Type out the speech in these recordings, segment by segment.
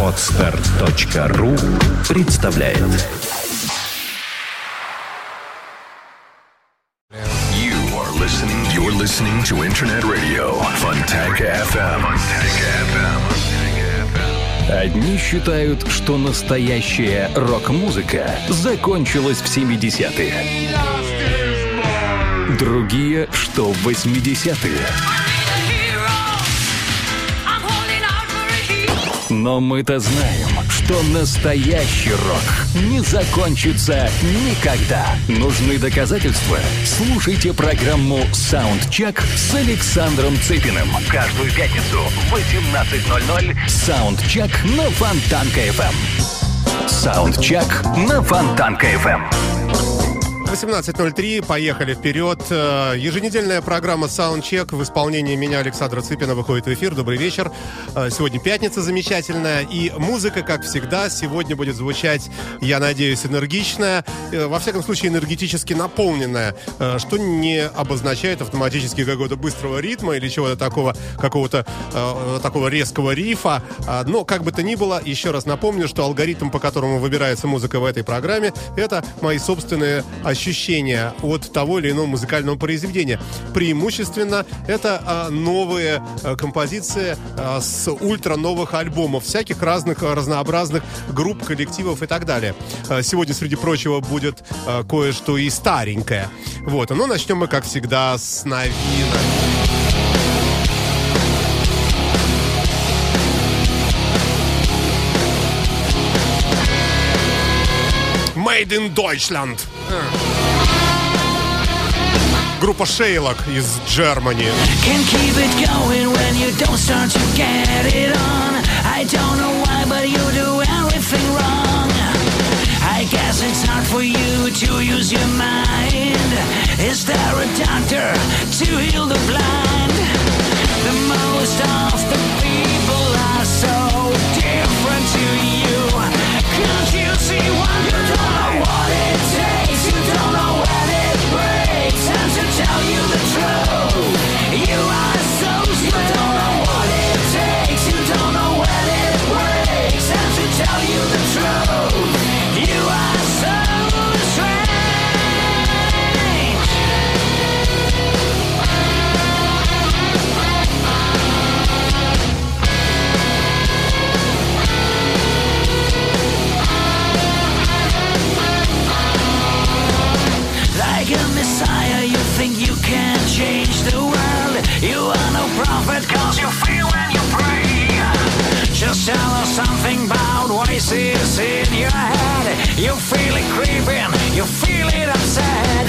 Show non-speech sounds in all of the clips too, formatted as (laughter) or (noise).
Отстар.ру представляет You are listening. You're listening to Internet Radio Fontanka FM. Одни считают, что настоящая рок-музыка закончилась в 70-е. Другие, что в 80-е. Но мы-то знаем, что настоящий рок не закончится никогда. Нужны доказательства? Слушайте программу «Soundcheck» с Александром Цыпиным. Каждую пятницу в 18.00 «Soundcheck» на Фонтанка-FM. «Soundcheck» на Фонтанка-FM. 18.03, поехали вперед. Э, Еженедельная программа Soundcheck в исполнении меня, Александра Цыпина, выходит в эфир. Добрый вечер. Э, Сегодня пятница замечательная. И музыка, как всегда, сегодня будет звучать, я надеюсь, энергичная. э, Во всяком случае, энергетически наполненная. Что не обозначает автоматически какого-то быстрого ритма или чего-то такого, какого-то такого резкого рифа. Но, как бы то ни было, еще раз напомню, что алгоритм, по которому выбирается музыка в этой программе, это мои собственные ощущения от того или иного музыкального произведения. Преимущественно это а, новые а, композиции а, с ультра новых альбомов, всяких разных разнообразных групп, коллективов и так далее. Сегодня, среди прочего, будет кое-что и старенькое. Вот, но начнем мы, как всегда, с новинок. Made in Deutschland. Группа Шейлок из Германии. Can't keep it going when you don't start to get it on. I don't know why, but you do everything wrong. I guess it's hard for you to use your mind. Is there a doctor to heal the blind? The most of the people are so different to you. Can't you see why? You don't know what it takes. Tell you the truth, change the world. You are no prophet, cause you feel when you pray. Just tell us something about voices in your head. You feel it creeping, you feel it upset.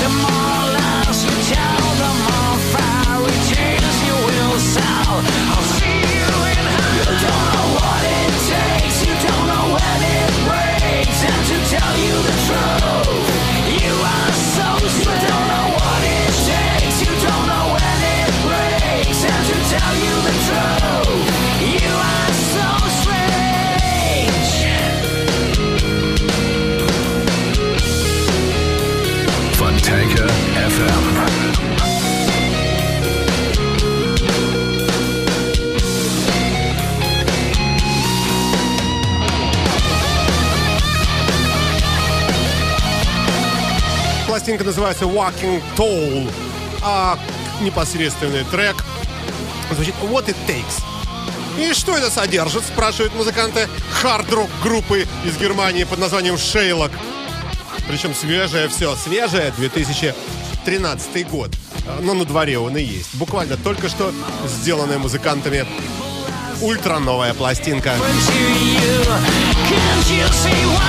The more lies you tell, the more fairy tales you will sell. I'll see you in hell. You don't know what it takes, you don't know when it breaks. And to tell you the truth, you are so strange. Пластинка называется Walking Tall, а непосредственный трек звучит What It Takes. И что это содержит, спрашивают музыканты хард-рок группы из Германии под названием Шейлок. Причем свежее все, свежее 2013 год. Но на дворе он и есть. Буквально только что сделанная музыкантами ультра новая пластинка. Can't you see what.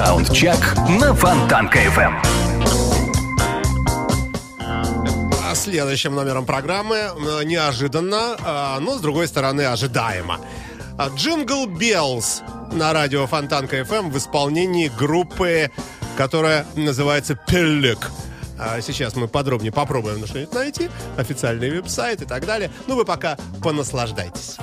Саундчек на Фонтанка-FM. А следующим номером программы. Э, Неожиданно, э, но, с другой стороны, ожидаемо. А, Jingle Bells на радио Фонтанка FM в исполнении группы, которая называется Pellek. А Сейчас мы подробнее попробуем что-нибудь найти, официальный веб-сайт и так далее. Ну, вы пока понаслаждайтесь.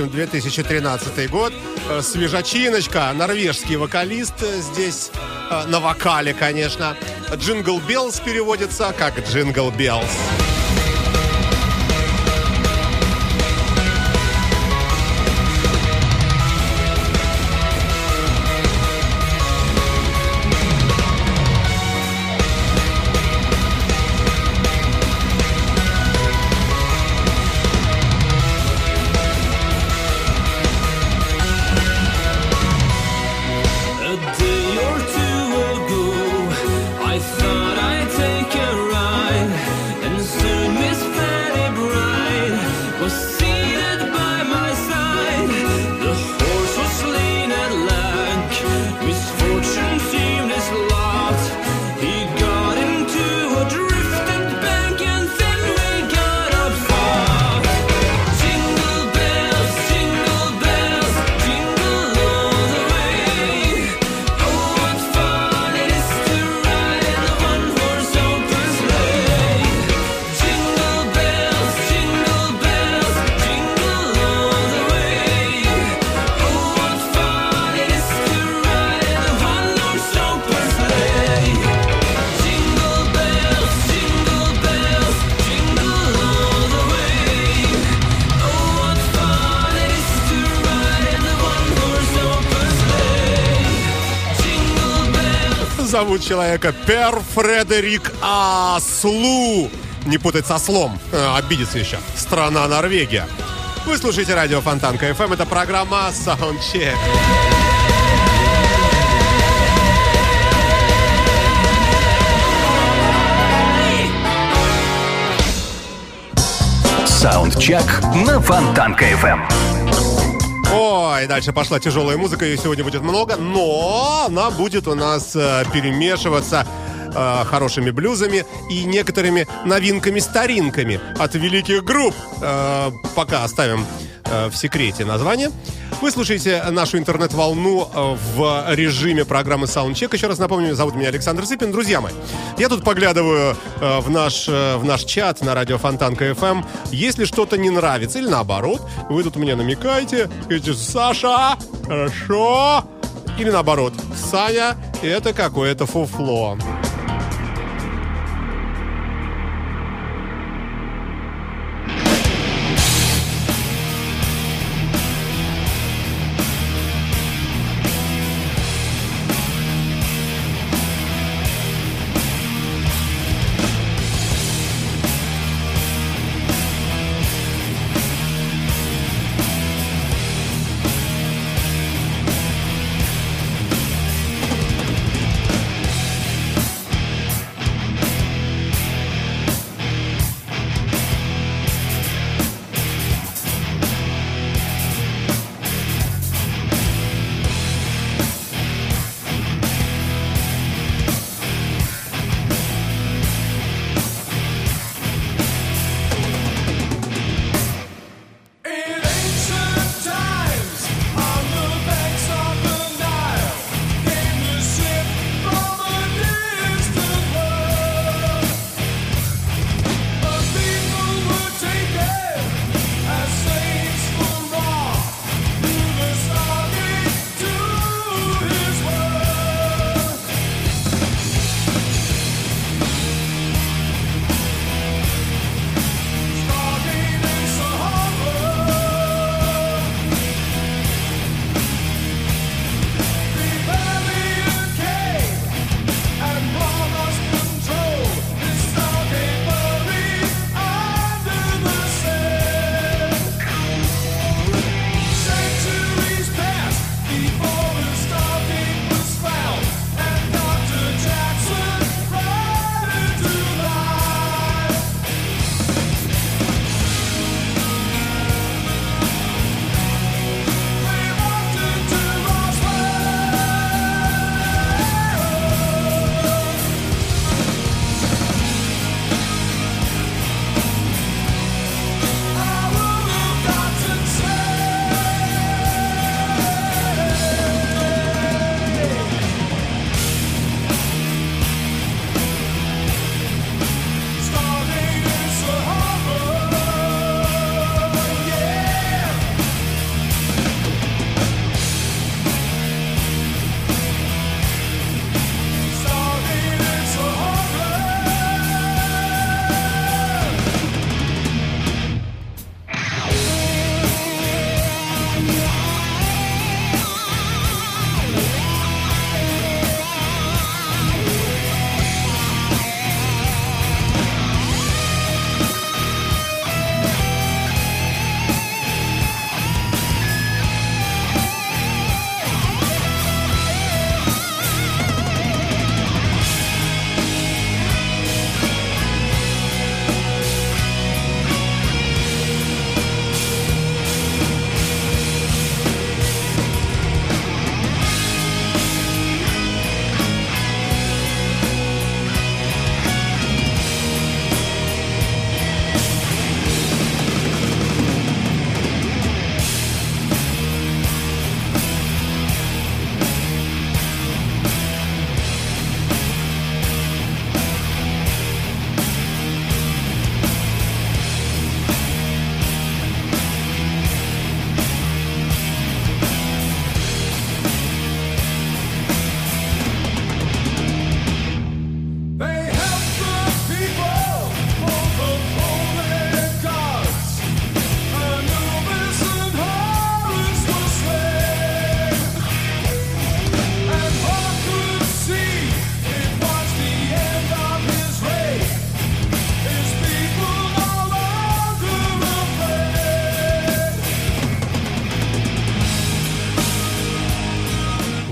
Прочим, 2013 год. Э, Свежачиночка, норвежский вокалист э, здесь э, на вокале, конечно. Jingle Bells переводится как Jingle Bells. Зовут человека Пер Фредерик Аслу. Не путать со слом. Э, Обидится еще. Страна Норвегия. Вы слушаете радио Фонтанка FM. Это программа Soundcheck. Саундчек на Фонтанка FM. Ой, дальше пошла тяжелая музыка, ее сегодня будет много, но она будет у нас э, перемешиваться э, хорошими блюзами и некоторыми новинками-старинками от великих групп. Э, пока оставим в секрете название. Вы слушаете нашу интернет-волну э, в режиме программы Soundcheck. Еще раз напомню, зовут меня Александр Цыпин. Друзья мои, я тут поглядываю э, в, наш, э, в наш чат на радио Фонтанка FM. Если что-то не нравится или наоборот, вы тут мне намекаете, говорите, Саша, хорошо. Или наоборот, Саня, это какое-то фуфло.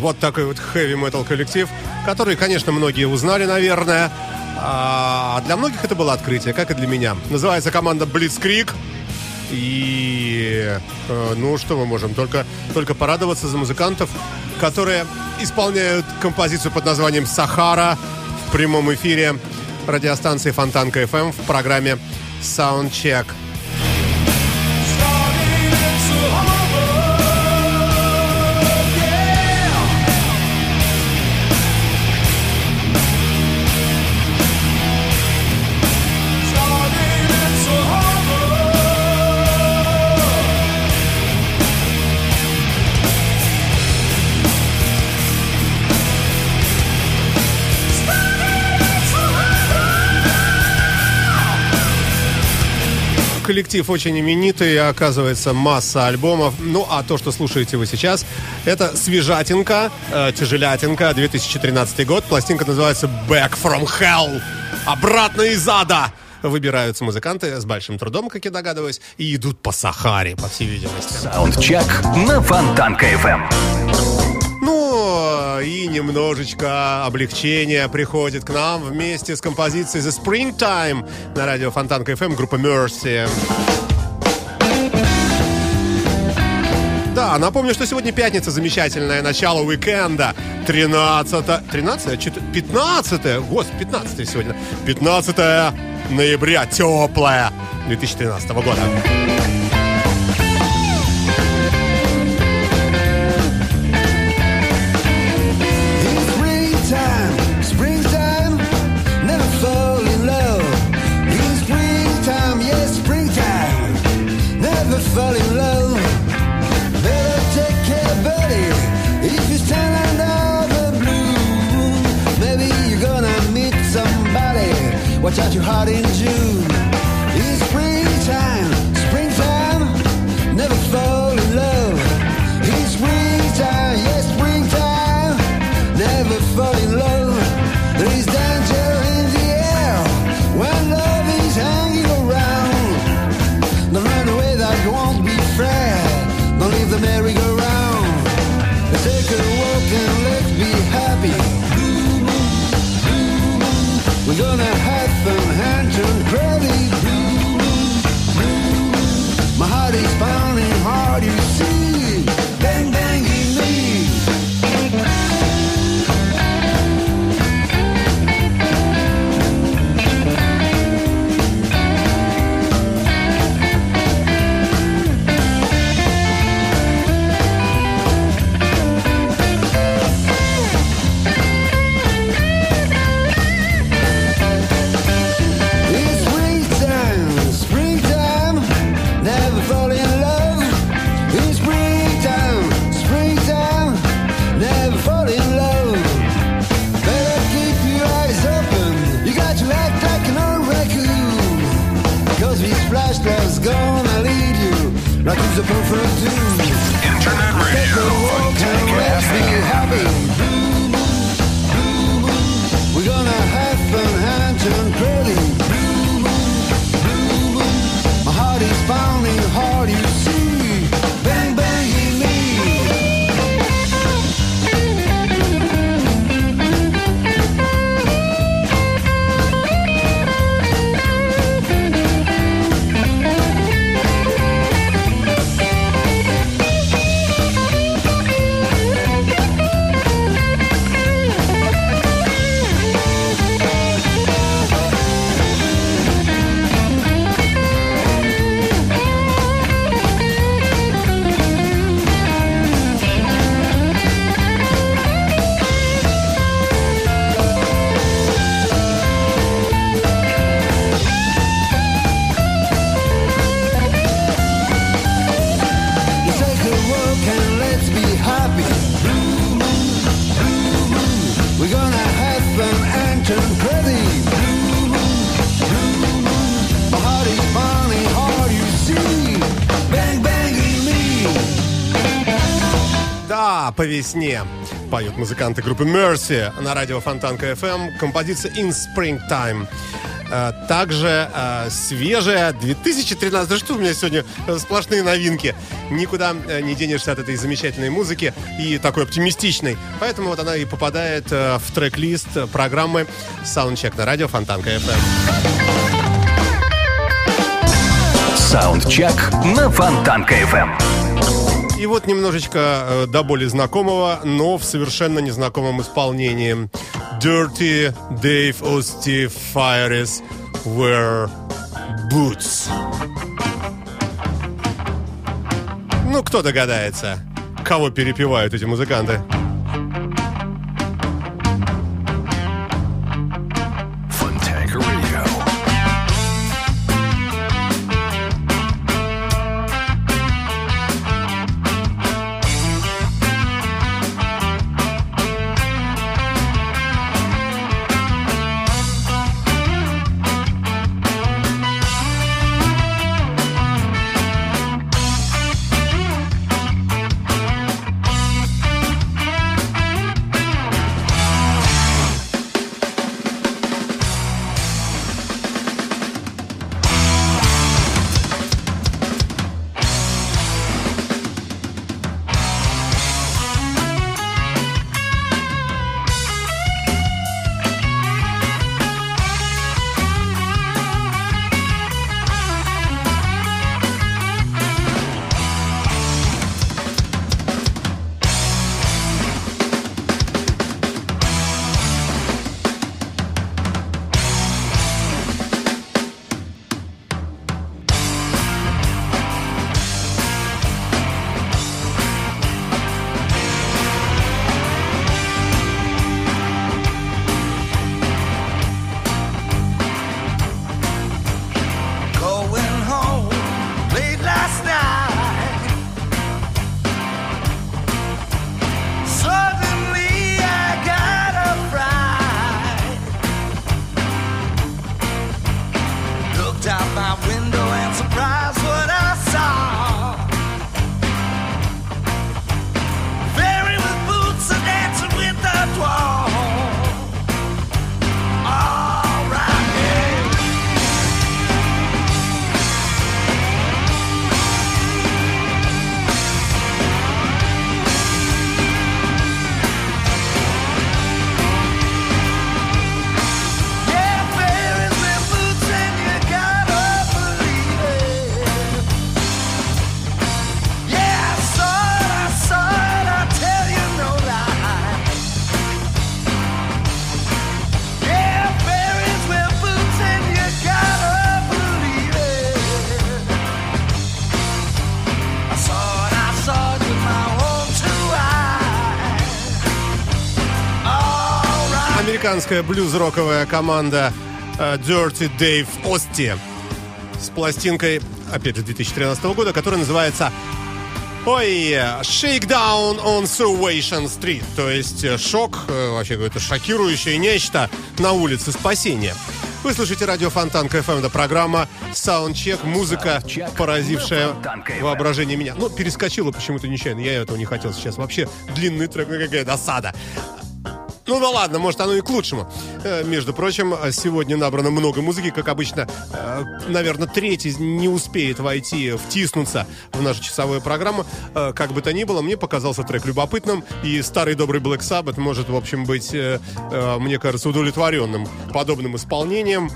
Вот такой вот metal коллектив, который, конечно, многие узнали, наверное. А для многих это было открытие, как и для меня. Называется команда Blitzkrieg. И, э, ну, что мы можем? Только, только порадоваться за музыкантов, которые исполняют композицию под названием «Сахара» в прямом эфире радиостанции Фонтанка FM в программе Soundcheck. Коллектив очень именитый, оказывается, масса альбомов. Ну, а то, что слушаете вы сейчас, это свежатинка, э, тяжелятинка, 2013 год. Пластинка называется Back from Hell. Обратно из ада. Выбираются музыканты с большим трудом, как я догадываюсь, и идут по Сахаре, по всей видимости. Саундчек на Фонтанка И немножечко облегчения приходит к нам вместе с композицией The Springtime на радио Фонтанка FM группа Mercy. Да, напомню, что сегодня пятница, замечательное начало уикенда. 13 13 Чё-то 15 Господи, 15 сегодня. 15 ноября, теплая 2013 года. По весне поют музыканты группы Mercy на радио Фонтанка FM. Композиция In Springtime. э, также э, свежая 2013. Да что у меня сегодня э, сплошные новинки. Никуда э, не денешься от этой замечательной музыки и такой оптимистичной. Поэтому вот она и попадает в трек-лист программы Soundcheck на радио Фонтанка FM. Саундчек на Фонтанка FM. И вот немножечко э, до боли знакомого, но в совершенно незнакомом исполнении. Dirty Dave Osti Fires Wear Boots. Ну, кто догадается, кого перепевают эти музыканты? Американская блюз-роковая команда э, Dirty Dave Ости с пластинкой, опять же, 2013 года, которая называется Ой, Shakedown on Salvation Street, то есть э, шок, э, вообще какое-то шокирующее нечто на улице Спасения. Вы слушаете радио Фонтанка FM, это программа Soundcheck, музыка, Soundcheck поразившая воображение меня. Ну, перескочила почему-то нечаянно, я этого не хотел сейчас. Вообще длинный трек, ну, какая досада. Ну да ладно, может оно и к лучшему. Э, Между прочим, сегодня набрано много музыки, как обычно. э, Наверное, третий не успеет войти, втиснуться в нашу часовую программу. Э, Как бы то ни было, мне показался трек любопытным. И старый добрый Black Sabbath может, в общем, быть, мне кажется, удовлетворенным подобным исполнением.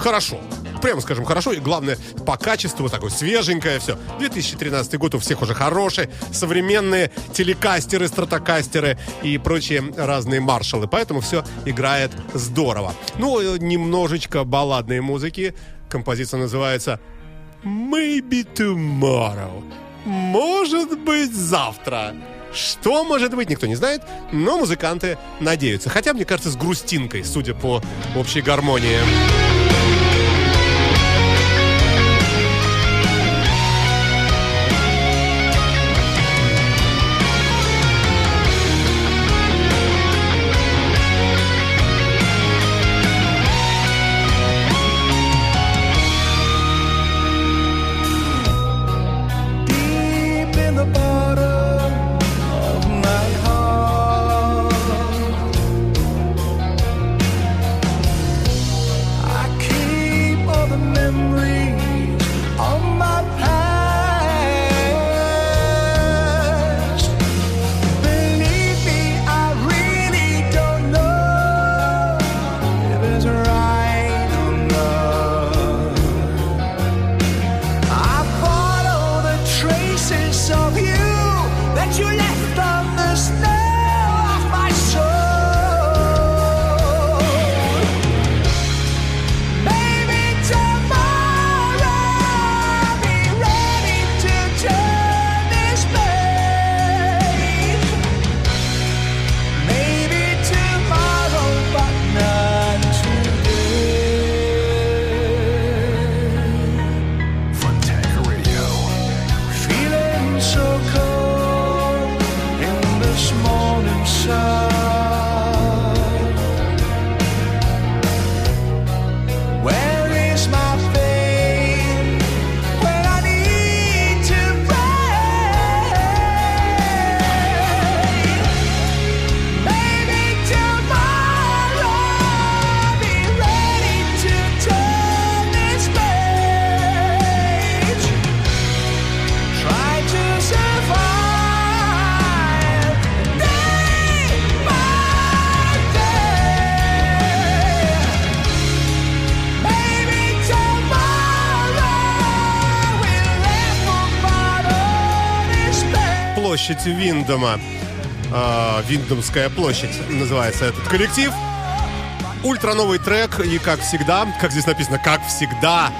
Хорошо. Прямо скажем, хорошо. И главное, по качеству такое свеженькое все. 2013 год у всех уже хороший. Современные телекастеры, стратокастеры и прочие разные маршалы. Поэтому все играет здорово. Ну, э, немножечко балладной музыки. Композиция называется Maybe Tomorrow. Может быть, завтра. Что может быть, никто не знает, но музыканты надеются. Хотя, мне кажется, с грустинкой, судя по общей гармонии. Vendome. А, Виндомская площадь называется этот коллектив. Ультра новый трек, и как всегда, как здесь написано, как всегда,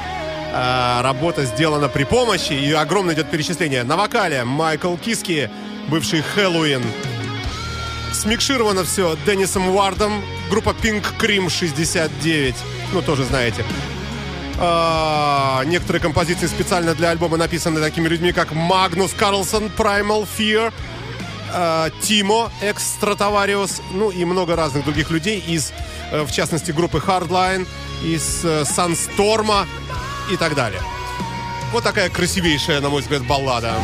а, работа сделана при помощи, и огромное идет перечисление. На вокале Майкл Киске, бывший Хэллоуин. Смикшировано все Деннисом Уардом, группа Pink Cream 69, ну тоже знаете. А, некоторые композиции специально для альбома написаны такими людьми, как Магнус Карлсон, Primal Fear, а, Тимо, Экстратовариус, ну и много разных других людей из, э, в частности, группы Hardline, из э, и так далее. Вот такая красивейшая, на мой взгляд, баллада.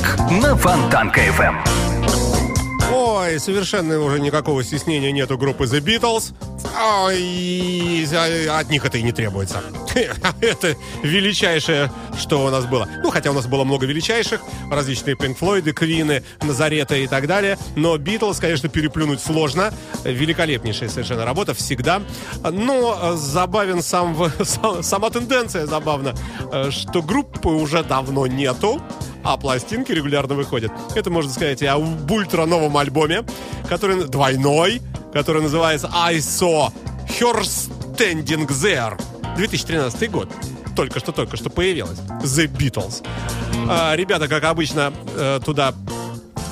Саундчек на Фонтанка FM. Ой, совершенно уже никакого стеснения нету группы The Beatles. Ой, от них это и не требуется. (laughs) Это величайшее, что у нас было. Ну, хотя у нас было много величайших, различные Pink Floyd, Квины, Назарета и так далее. Но Beatles, конечно, переплюнуть сложно. Великолепнейшая совершенно работа, всегда. Но забавен сам- (laughs) сама тенденция забавна, э, что группы уже давно нету а пластинки регулярно выходят. Это можно сказать и об ультра новом альбоме, который двойной, который называется I Saw Her Standing There. 2013 год. Только что, только что появилась. The Beatles. А, ребята, как обычно, э, туда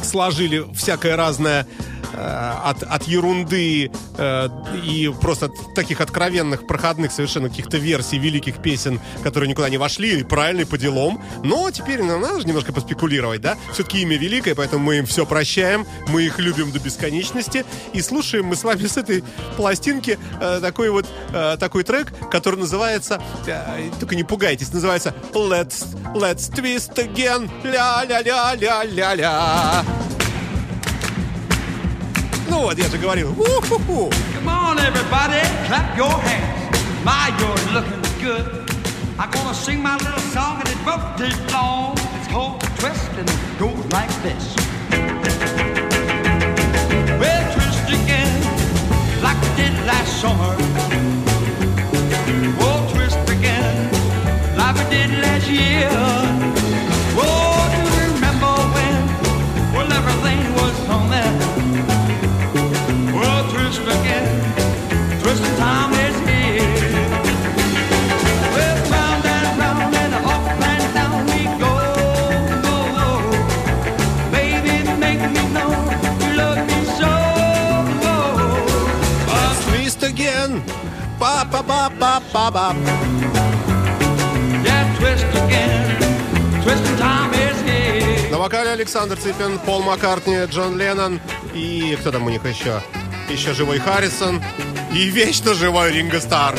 сложили всякое разное от, от ерунды э, и просто таких откровенных, проходных совершенно каких-то версий великих песен, которые никуда не вошли, и правильно, и по делам. Но теперь ну, надо же немножко поспекулировать, да? Все-таки имя великое, поэтому мы им все прощаем, мы их любим до бесконечности, и слушаем мы с вами с этой пластинки э, такой вот э, такой трек, который называется, э, только не пугайтесь, называется Let's, Let's Twist Again, ля-ля-ля-ля-ля-ля. Ну вот, я же говорил. У-ху-ху. Come on, everybody, clap your hands. My, you're looking good. I'm gonna sing my little song and it won't take long. It's called Twist and it goes like this. Well, twist again, like we did last summer. Oh, twist again, like we did last year. Па-па-па-па-па-па. yeah, twist again, twisting time is here. На вокале Александр Цыпин, Пол Маккартни, Джон Леннон и кто там у них еще? Еще живой Харрисон и вечно живой Ринго Стар.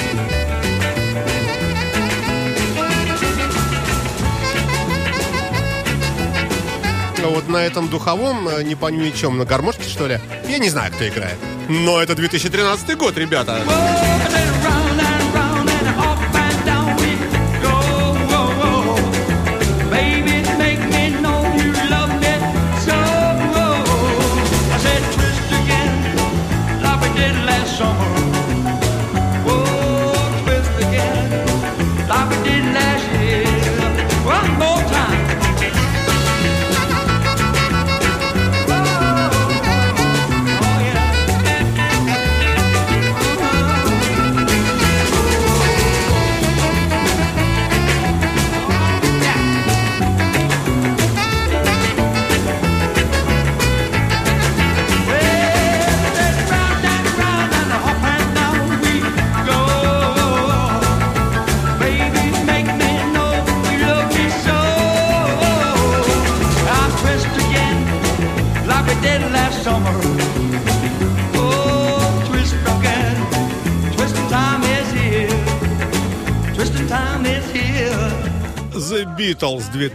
Ну Вот на этом духовом, э, не пойми чем, на гармошке что ли? Я не знаю, кто играет. Но это 2013 год, ребята.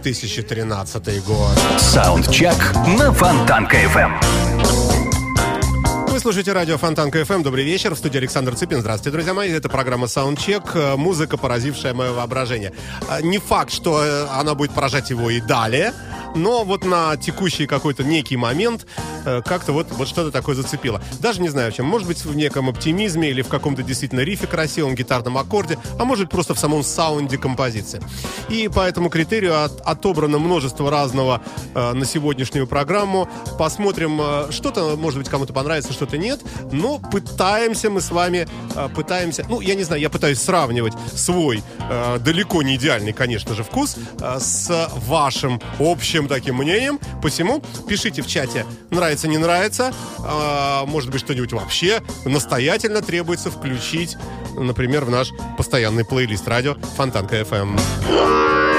2013 год. Саундчек на Фонтанка FM. Вы слушаете радио Фонтанка FM. Добрый вечер. В студии Александр Цыпин. Здравствуйте, друзья мои. Это программа Soundcheck. Э, Музыка, поразившая мое воображение. Э, Не факт, что э, она будет поражать его и далее, но вот на текущий какой-то некий момент как-то вот, вот что-то такое зацепило. Даже не знаю чем. Может быть, в неком оптимизме или в каком-то действительно рифе красивом, гитарном аккорде, а может просто в самом саунде композиции. И по этому критерию от- отобрано множество разного э, на сегодняшнюю программу. Посмотрим, э, что-то, может быть, кому-то понравится, что-то нет. Но пытаемся мы с вами, э, пытаемся, ну, я не знаю, я пытаюсь сравнивать свой э, далеко не идеальный, конечно же, вкус э, с вашим общим таким мнением. Посему пишите в чате, нравится, не нравится. Э, может быть, что-нибудь вообще настоятельно требуется включить, например, в наш постоянный плейлист радио Фонтанка FM.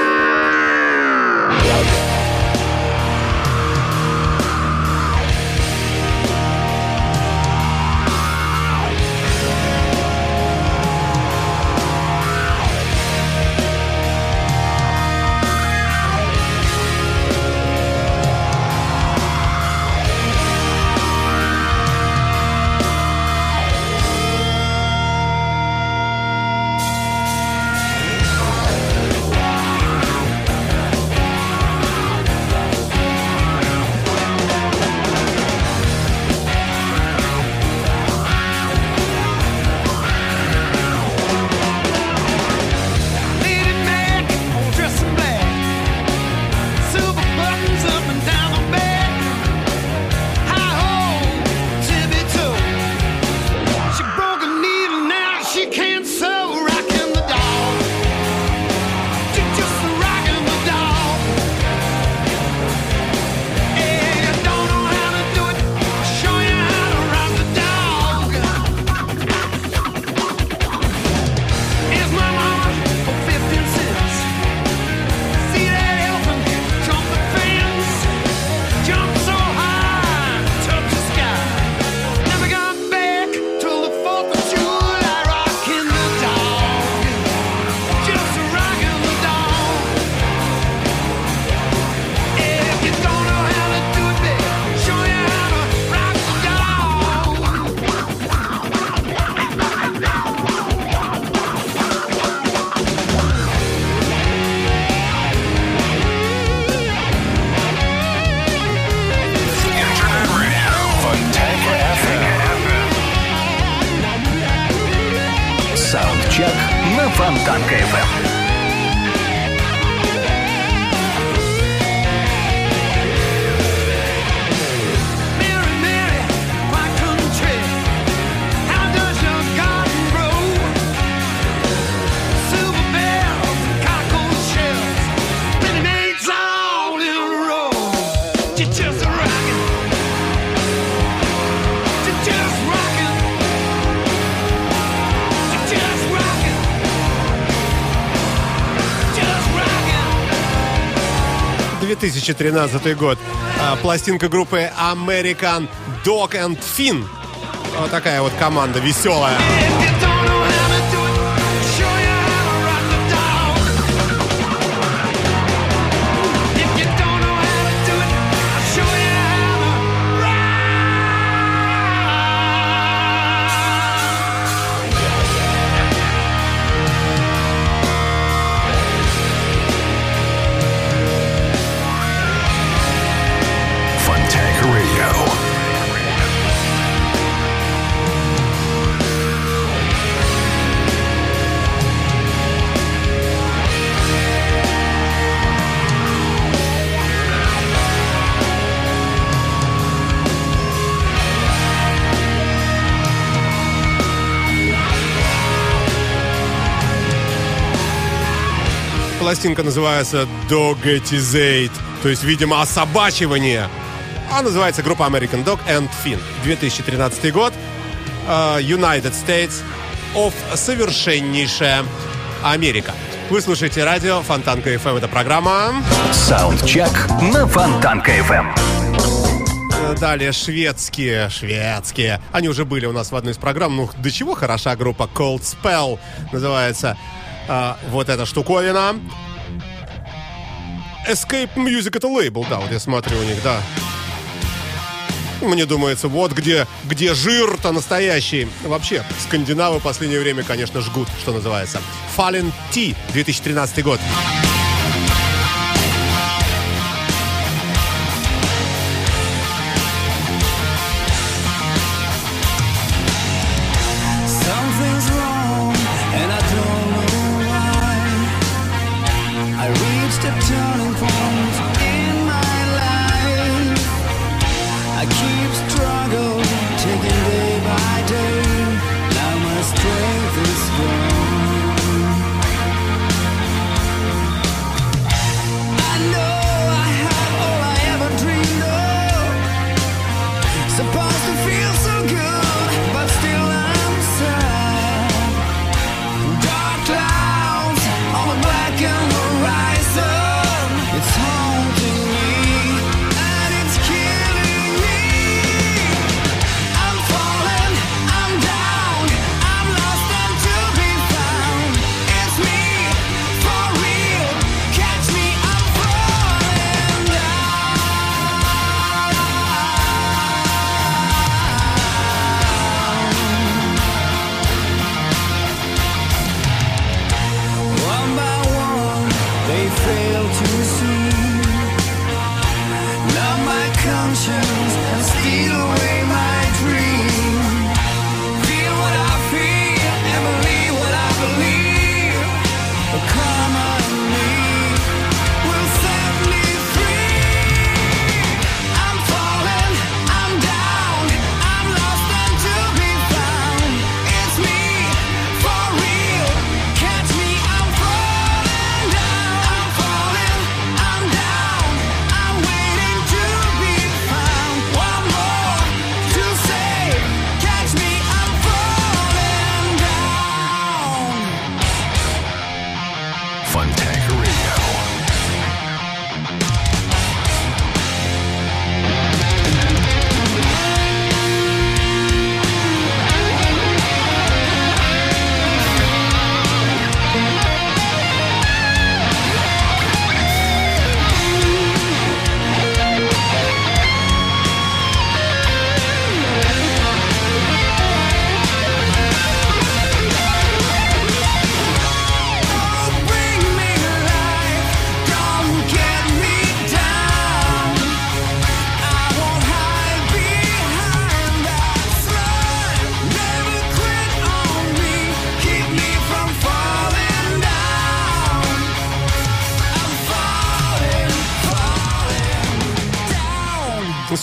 Саундчек на Фонтанка 2013 год. А, Пластинка группы American Dog and Fin. Вот такая вот команда веселая. Пластинка называется Doggetizate, то есть, видимо, особачивание. А называется группа American Dog and Fin. 2013 год. э, United States of совершеннейшая Америка. Вы слушаете радио Фонтанка FM. Это программа. Саундчек на Фонтанка FM. Э, Далее шведские, шведские. Они уже были у нас в одной из программ. Ну, до чего хороша группа Cold Spell называется э, вот эта штуковина. Escape Music это лейбл, да, вот я смотрю у них, да. Мне думается, вот где, где жир-то настоящий. Вообще, скандинавы в последнее время, конечно, жгут, что называется. Fallen T, 2013 год. And steal away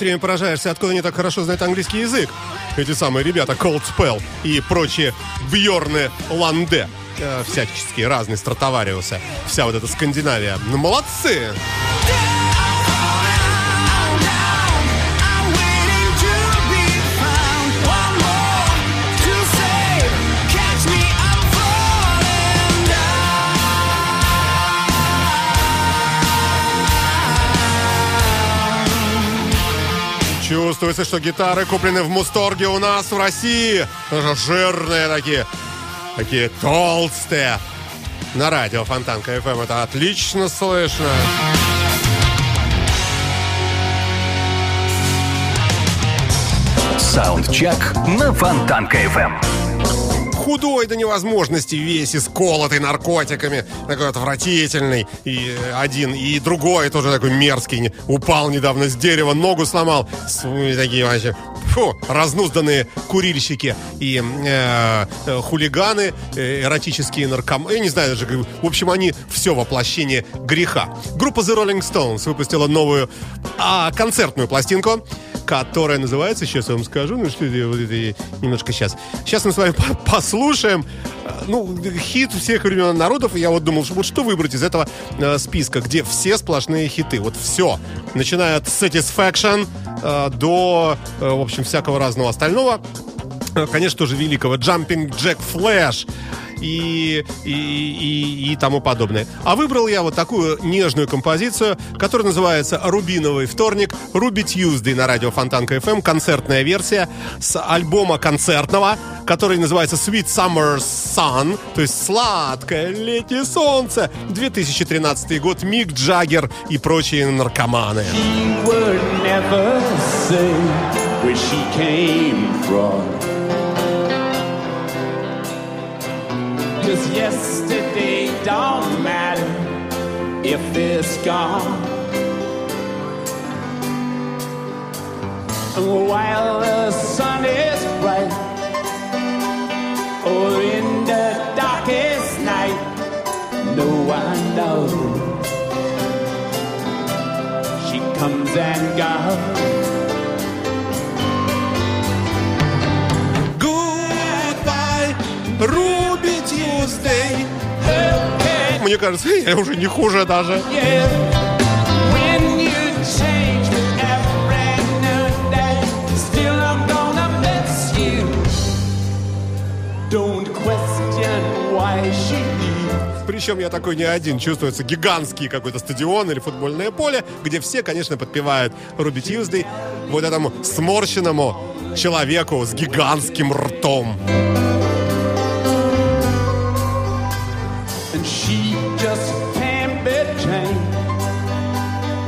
все время поражаешься, откуда они так хорошо знают английский язык. Эти самые ребята Cold Spell и прочие Бьорны Ланде. Э, всяческие разные стратовариусы. Вся вот эта Скандинавия. Ну, молодцы! I'm Чувствуется, что гитары куплены в Мусторге у нас в России. Жирные такие. Такие толстые. На радио Фонтанка FM это отлично слышно. Саундчек на Фонтанка FM. Худой до невозможности, весь исколотый наркотиками, такой отвратительный. И один, и другой тоже такой мерзкий. Упал недавно с дерева, ногу сломал. Такие вообще фу, разнузданные курильщики и э, э, хулиганы, э, эротические наркоманы. Я не знаю даже, в общем, они все воплощение греха. Группа The Rolling Stones выпустила новую а, концертную пластинку, которая называется, сейчас я вам скажу, ну что немножко сейчас. Сейчас мы с вами по- послушаем, э, ну, хит всех времен народов, я вот думал, вот что выбрать из этого э, списка, где все сплошные хиты, вот все, начиная от Satisfaction э, до, э, в общем, всякого разного остального. э, конечно, тоже великого Jumping Jack Flash и, и, и, и тому подобное. А выбрал я вот такую нежную композицию, которая называется «Рубиновый вторник», «Руби Tuesday» на радио Фонтанка FM, концертная версия с альбома концертного, который называется «Sweet Summer Sun», то есть «Сладкое летнее солнце», 2013 год, Мик Джаггер и прочие наркоманы. She would never say where she came from. Cause yesterday don't matter if it's gone. And while the sun is bright, or in the darkest night, no one knows she comes and goes. Ruby Tuesday. Мне кажется, я уже не хуже даже. Причем я такой не один. Чувствуется гигантский какой-то стадион или футбольное поле, где все, конечно, подпевают Руби Тьюздей вот этому сморщенному человеку с гигантским ртом. And she just can't be chained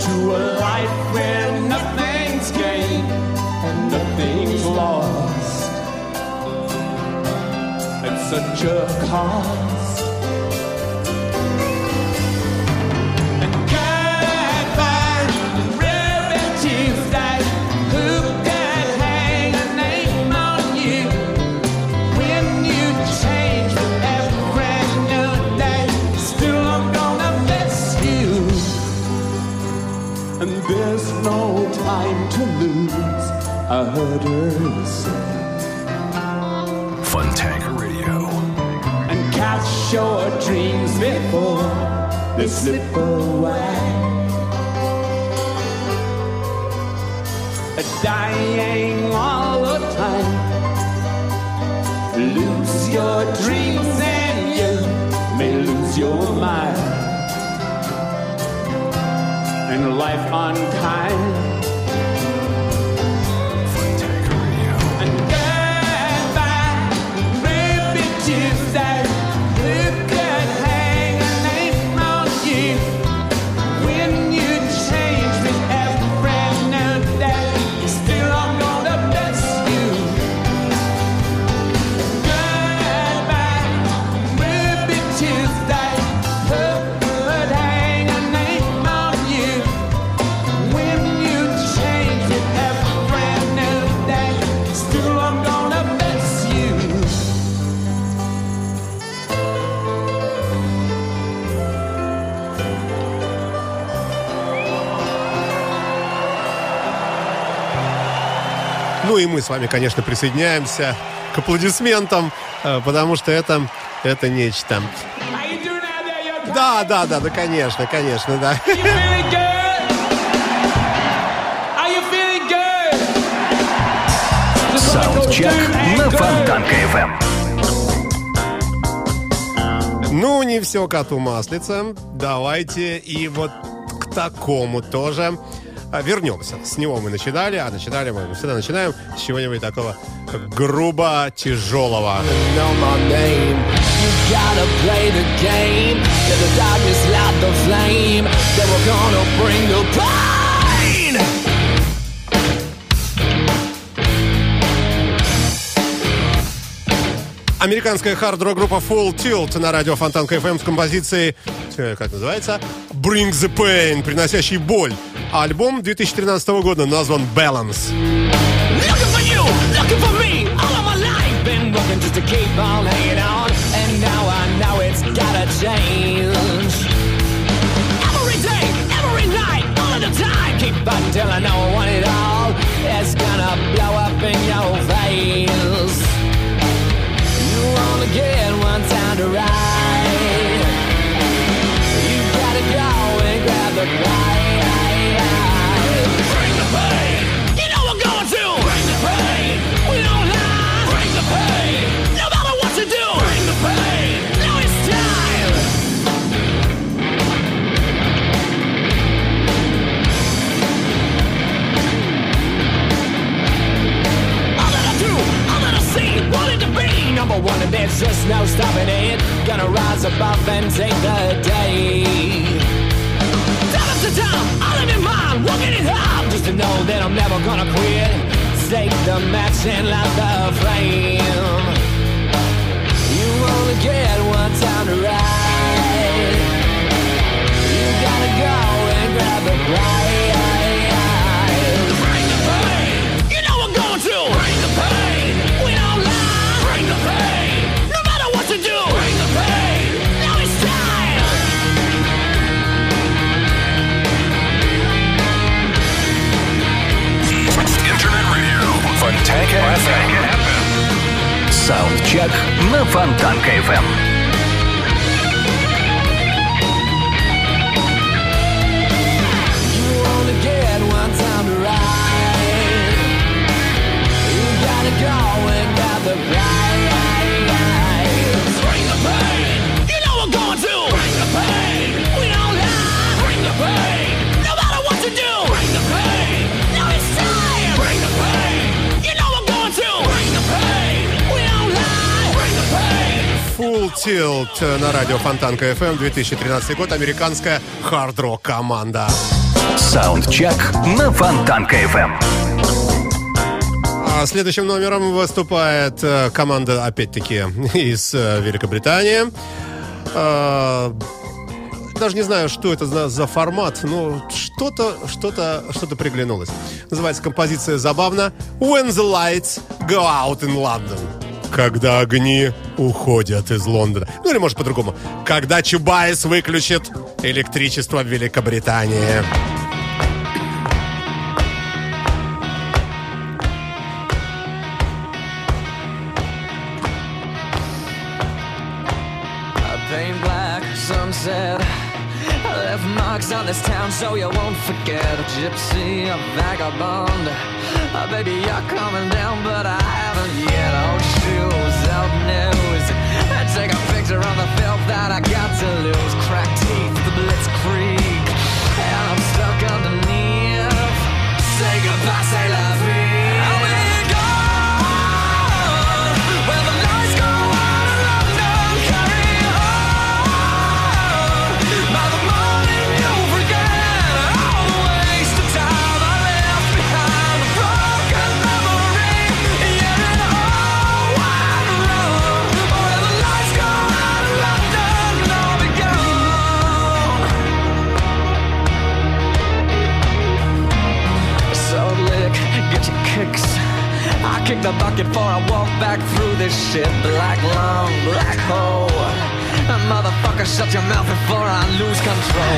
to a life where nothing's gained and nothing's lost. It's such a cost. There's no time to lose. I heard her say, Funtanker Radio. and catch your dreams before they slip away. A dying all the time. Lose your dreams on. Ну и мы с вами, конечно, присоединяемся к аплодисментам, э, потому что это, это нечто. Да, да, да, да, конечно, конечно, да. Саундчек на Фонтанка FM. Ну, не все коту маслица. Давайте и вот к такому тоже вернемся. С него мы начинали, а начинали мы всегда начинаем с чего-нибудь такого грубо тяжелого. Американская хард-рок группа Full Tilt на радио Фонтанка FM с композицией, э, как называется, Bring the Pain, приносящий боль. А альбом 2013 года назван Balance. Looking for you, There's just no stopping it. Gonna rise above and take the day. Time after time, live in mine, working it hard just to know that I'm never gonna quit. Stake the match and light the flame. You only get one time to ride. You gotta go and grab the prize. FM. Саундчек на Фонтанка FM. Go and grab the. Tilt на радио Фонтанка FM 2013 год. Американская хард-рок команда. Саундчек на Фонтанка FM. А следующим номером выступает э, команда, опять-таки, (laughs) из э, Великобритании. Э, Даже не знаю, что это за, за формат, но что-то, что-то, что-то приглянулось. Называется композиция забавно When the lights go out in London. Когда огни уходят из Лондона. Ну или может по-другому. Когда Чубайс выключит электричество в Великобритании. On this town so you won't forget. A gypsy, a vagabond. Uh, baby, you're coming down, but I haven't yet. Old shoes, news. I take a picture on the filth that I got to lose. Cracked teeth, control.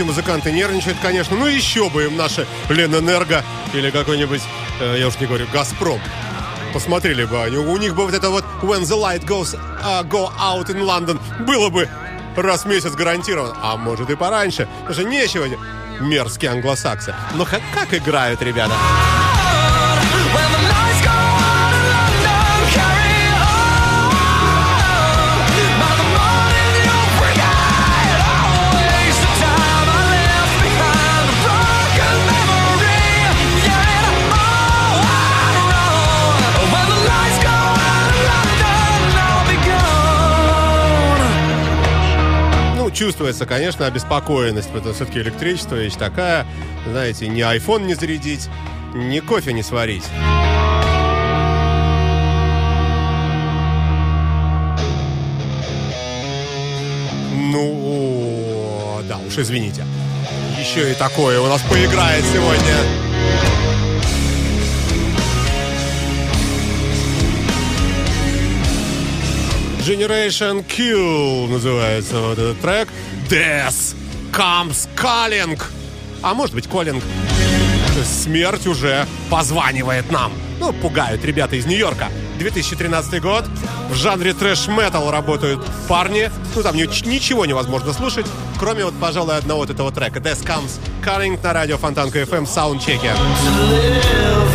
Слышите, музыканты нервничают, конечно. Ну, еще бы им наши Ленэнерго или какой-нибудь, э, я уж не говорю, Газпром. Посмотрели бы они. У них бы вот это вот When the light goes uh, go out in London было бы раз в месяц гарантировано. А может и пораньше. Потому что нечего мерзкие англосаксы. Но как, как играют ребята. When чувствуется, конечно, обеспокоенность, потому что все-таки электричество вещь такая, знаете, ни iPhone не зарядить, ни кофе не сварить. Ну, да уж, извините. Еще и такое у нас поиграет сегодня. Generation Kill называется вот этот трек. Death comes calling. А может быть, calling. Смерть уже позванивает нам. Ну, пугают ребята из Нью-Йорка. 2013 год. В жанре трэш-метал работают парни. Ну, там ни- ничего невозможно слушать, кроме вот, пожалуй, одного вот этого трека. Death Comes Calling на радио Фонтанка FM в саундчеке. The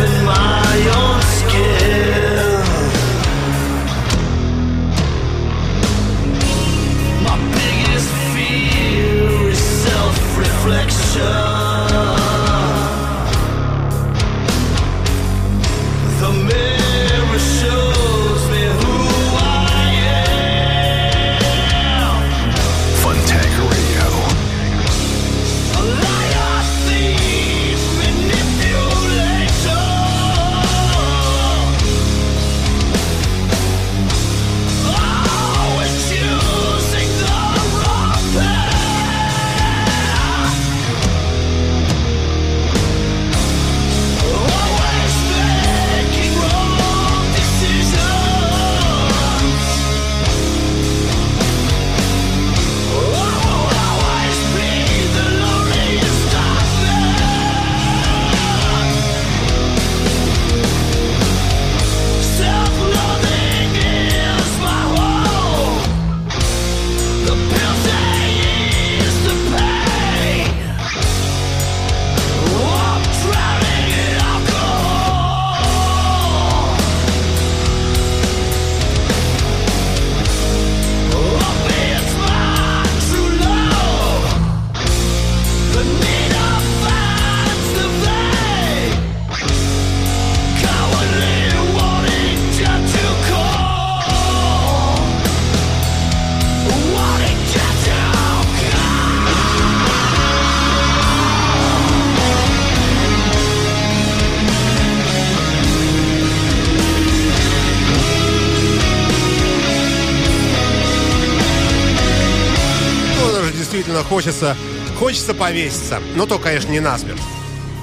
хочется, хочется повеситься. Но то, конечно, не насмерть.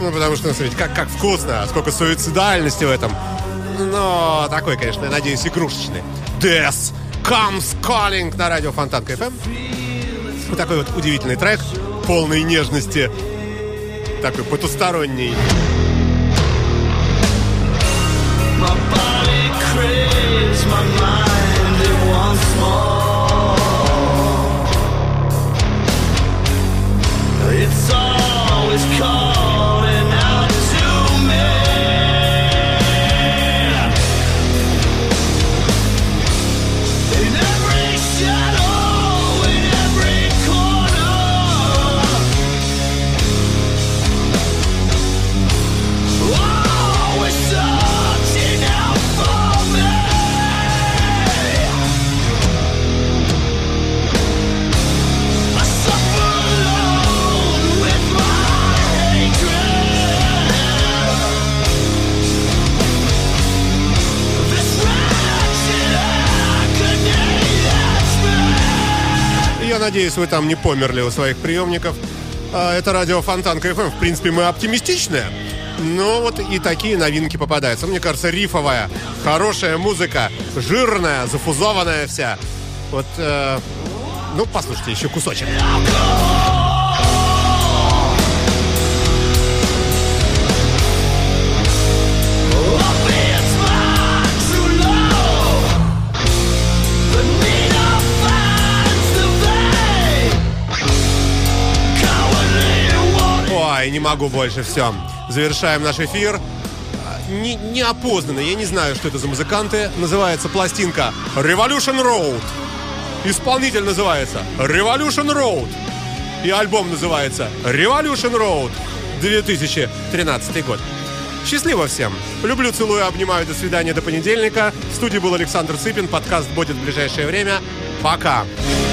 Ну, потому что, ну, смотрите, как, как вкусно, сколько суицидальности в этом. Но такой, конечно, я надеюсь, игрушечный. Death Comes Calling на радио Фонтанка FM. Вот такой вот удивительный трек, полный нежности, такой потусторонний. Надеюсь, вы там не померли у своих приемников. А, Это радио Фонтанка FM. В принципе, мы оптимистичные. Но вот и такие новинки попадаются. Мне кажется, рифовая, хорошая музыка, жирная, зафузованная вся. Вот, э, ну, послушайте еще кусочек. Не могу больше, все. Завершаем наш эфир. Не, неопознанно, я не знаю, что это за музыканты. Называется пластинка Revolution Road. Исполнитель называется Revolution Road. И альбом называется Revolution Road 2013 год. Счастливо всем. Люблю, целую, обнимаю. До свидания, до понедельника. В студии был Александр Цыпин. Подкаст будет в ближайшее время. Пока. listening